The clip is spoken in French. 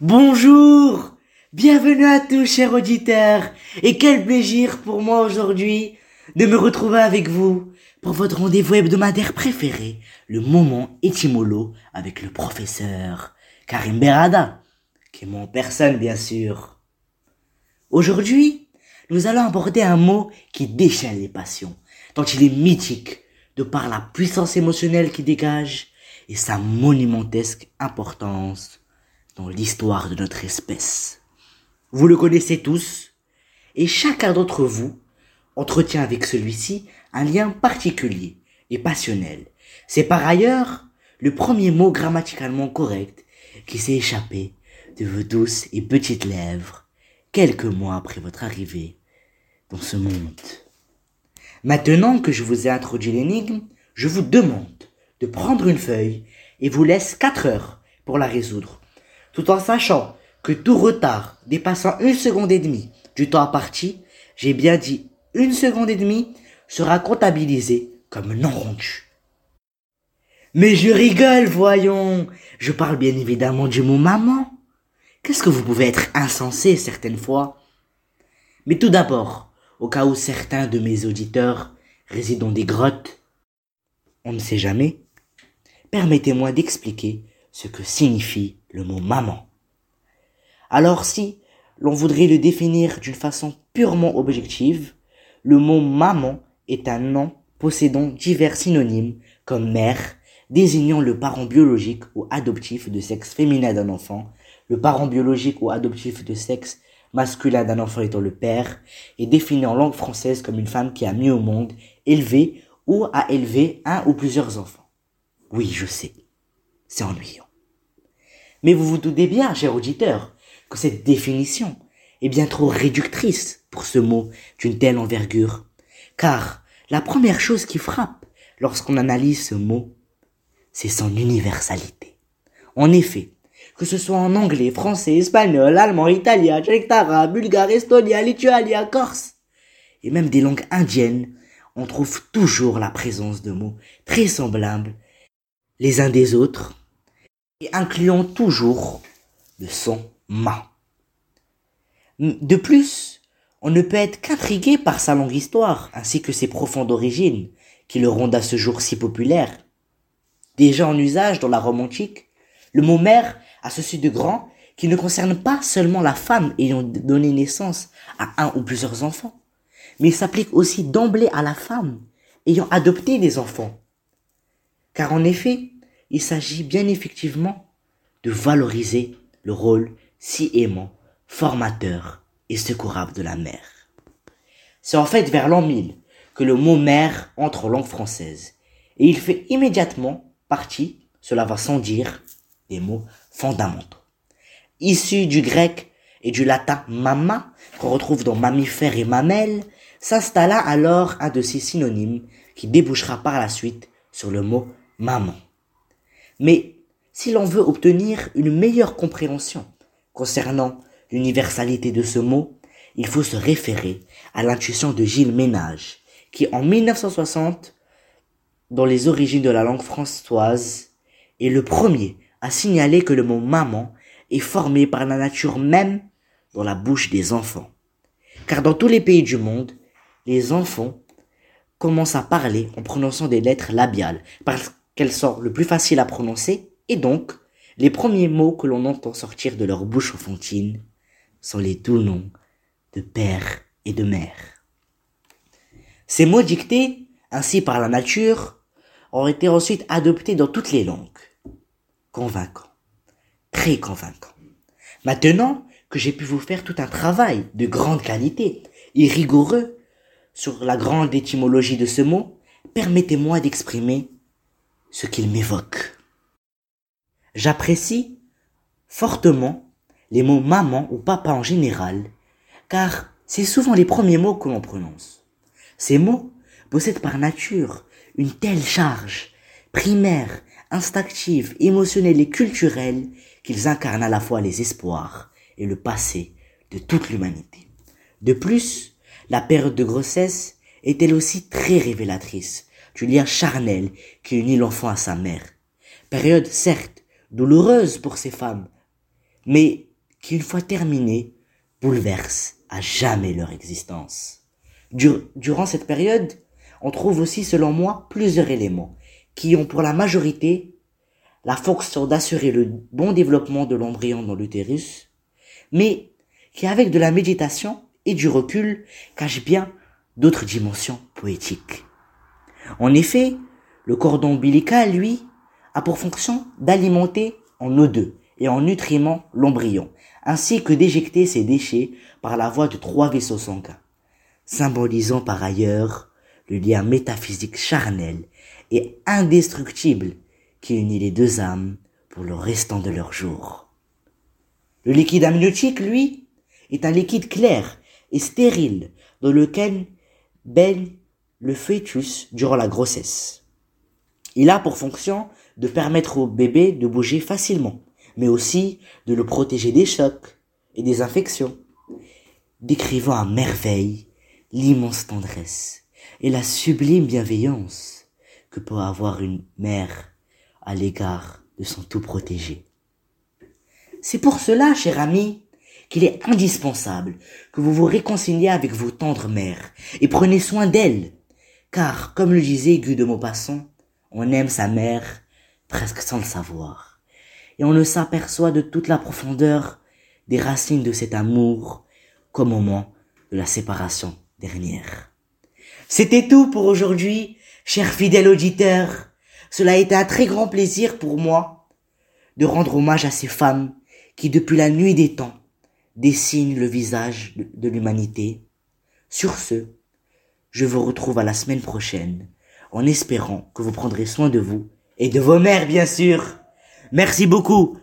Bonjour. Bienvenue à tous, chers auditeurs, et quel plaisir pour moi aujourd'hui de me retrouver avec vous pour votre rendez-vous hebdomadaire préféré, le moment étymolo avec le professeur Karim Berada, qui est mon personne bien sûr. Aujourd'hui, nous allons aborder un mot qui déchaîne les passions, tant il est mythique, de par la puissance émotionnelle qu'il dégage et sa monumentesque importance dans l'histoire de notre espèce. Vous le connaissez tous, et chacun d'entre vous entretient avec celui-ci un lien particulier et passionnel. C'est par ailleurs le premier mot grammaticalement correct qui s'est échappé de vos douces et petites lèvres quelques mois après votre arrivée dans ce monde. Maintenant que je vous ai introduit l'énigme, je vous demande de prendre une feuille et vous laisse quatre heures pour la résoudre, tout en sachant que tout retard dépassant une seconde et demie du temps imparti, j'ai bien dit une seconde et demie, sera comptabilisé comme non rendu. Mais je rigole, voyons. Je parle bien évidemment du mot maman. Qu'est-ce que vous pouvez être insensé certaines fois? Mais tout d'abord, au cas où certains de mes auditeurs résident dans des grottes, on ne sait jamais, permettez-moi d'expliquer ce que signifie le mot maman. Alors si l'on voudrait le définir d'une façon purement objective, le mot maman est un nom possédant divers synonymes comme mère, désignant le parent biologique ou adoptif de sexe féminin d'un enfant, le parent biologique ou adoptif de sexe masculin d'un enfant étant le père, et défini en langue française comme une femme qui a mis au monde, élevé ou a élevé un ou plusieurs enfants. Oui, je sais, c'est ennuyant. Mais vous vous doutez bien, cher auditeur, que cette définition est bien trop réductrice pour ce mot d'une telle envergure. Car la première chose qui frappe lorsqu'on analyse ce mot, c'est son universalité. En effet, que ce soit en anglais, français, espagnol, allemand, italien, tchèque, arabe, bulgare, estonien, lituanien, corse, et même des langues indiennes, on trouve toujours la présence de mots très semblables les uns des autres, et incluant toujours le son de plus, on ne peut être qu'intrigué par sa longue histoire, ainsi que ses profondes origines, qui le rendent à ce jour si populaire. Déjà en usage dans la Rome antique, le mot mère a ceci de grand qui ne concerne pas seulement la femme ayant donné naissance à un ou plusieurs enfants, mais s'applique aussi d'emblée à la femme ayant adopté des enfants. Car en effet, il s'agit bien effectivement de valoriser le rôle si aimant, formateur et secourable de la mère. C'est en fait vers l'an 1000 que le mot mère entre en langue française, et il fait immédiatement partie, cela va sans dire, des mots fondamentaux. Issu du grec et du latin mama, qu'on retrouve dans mammifère et mamelle, s'installa alors un de ces synonymes qui débouchera par la suite sur le mot maman. Mais si l'on veut obtenir une meilleure compréhension Concernant l'universalité de ce mot, il faut se référer à l'intuition de Gilles Ménage, qui en 1960, dans les origines de la langue françoise, est le premier à signaler que le mot maman est formé par la nature même dans la bouche des enfants. Car dans tous les pays du monde, les enfants commencent à parler en prononçant des lettres labiales, qu'elles sont le plus faciles à prononcer, et donc les premiers mots que l'on entend sortir de leur bouche enfantine sont les doux noms de père et de mère. Ces mots dictés ainsi par la nature ont été ensuite adoptés dans toutes les langues. Convaincant. Très convaincant. Maintenant que j'ai pu vous faire tout un travail de grande qualité et rigoureux sur la grande étymologie de ce mot, permettez-moi d'exprimer ce qu'il m'évoque. J'apprécie fortement les mots maman ou papa en général, car c'est souvent les premiers mots que l'on prononce. Ces mots possèdent par nature une telle charge primaire, instinctive, émotionnelle et culturelle qu'ils incarnent à la fois les espoirs et le passé de toute l'humanité. De plus, la période de grossesse est elle aussi très révélatrice du lien charnel qui unit l'enfant à sa mère. Période certes douloureuse pour ces femmes, mais qui une fois terminés bouleversent à jamais leur existence. durant cette période, on trouve aussi selon moi plusieurs éléments qui ont pour la majorité la fonction d'assurer le bon développement de l'embryon dans l'utérus, mais qui avec de la méditation et du recul cachent bien d'autres dimensions poétiques. En effet, le cordon ombilical, lui, a pour fonction d'alimenter en O2 et en nutriments l'embryon, ainsi que d'éjecter ses déchets par la voie de trois vaisseaux sanguins, symbolisant par ailleurs le lien métaphysique charnel et indestructible qui unit les deux âmes pour le restant de leur jour. Le liquide amniotique, lui, est un liquide clair et stérile dans lequel baigne le fœtus durant la grossesse. Il a pour fonction de permettre au bébé de bouger facilement, mais aussi de le protéger des chocs et des infections, décrivant à merveille l'immense tendresse et la sublime bienveillance que peut avoir une mère à l'égard de son tout protégé. C'est pour cela, cher ami, qu'il est indispensable que vous vous réconciliez avec vos tendres mères et prenez soin d'elles, car, comme le disait Guy de Maupassant, on aime sa mère presque sans le savoir, et on ne s'aperçoit de toute la profondeur des racines de cet amour qu'au moment de la séparation dernière. C'était tout pour aujourd'hui, cher fidèle auditeur. Cela a été un très grand plaisir pour moi de rendre hommage à ces femmes qui, depuis la nuit des temps, dessinent le visage de, l'humanité. Sur ce, je vous retrouve à la semaine prochaine, en espérant que vous prendrez soin de vous et de vos mères, bien sûr. Merci beaucoup.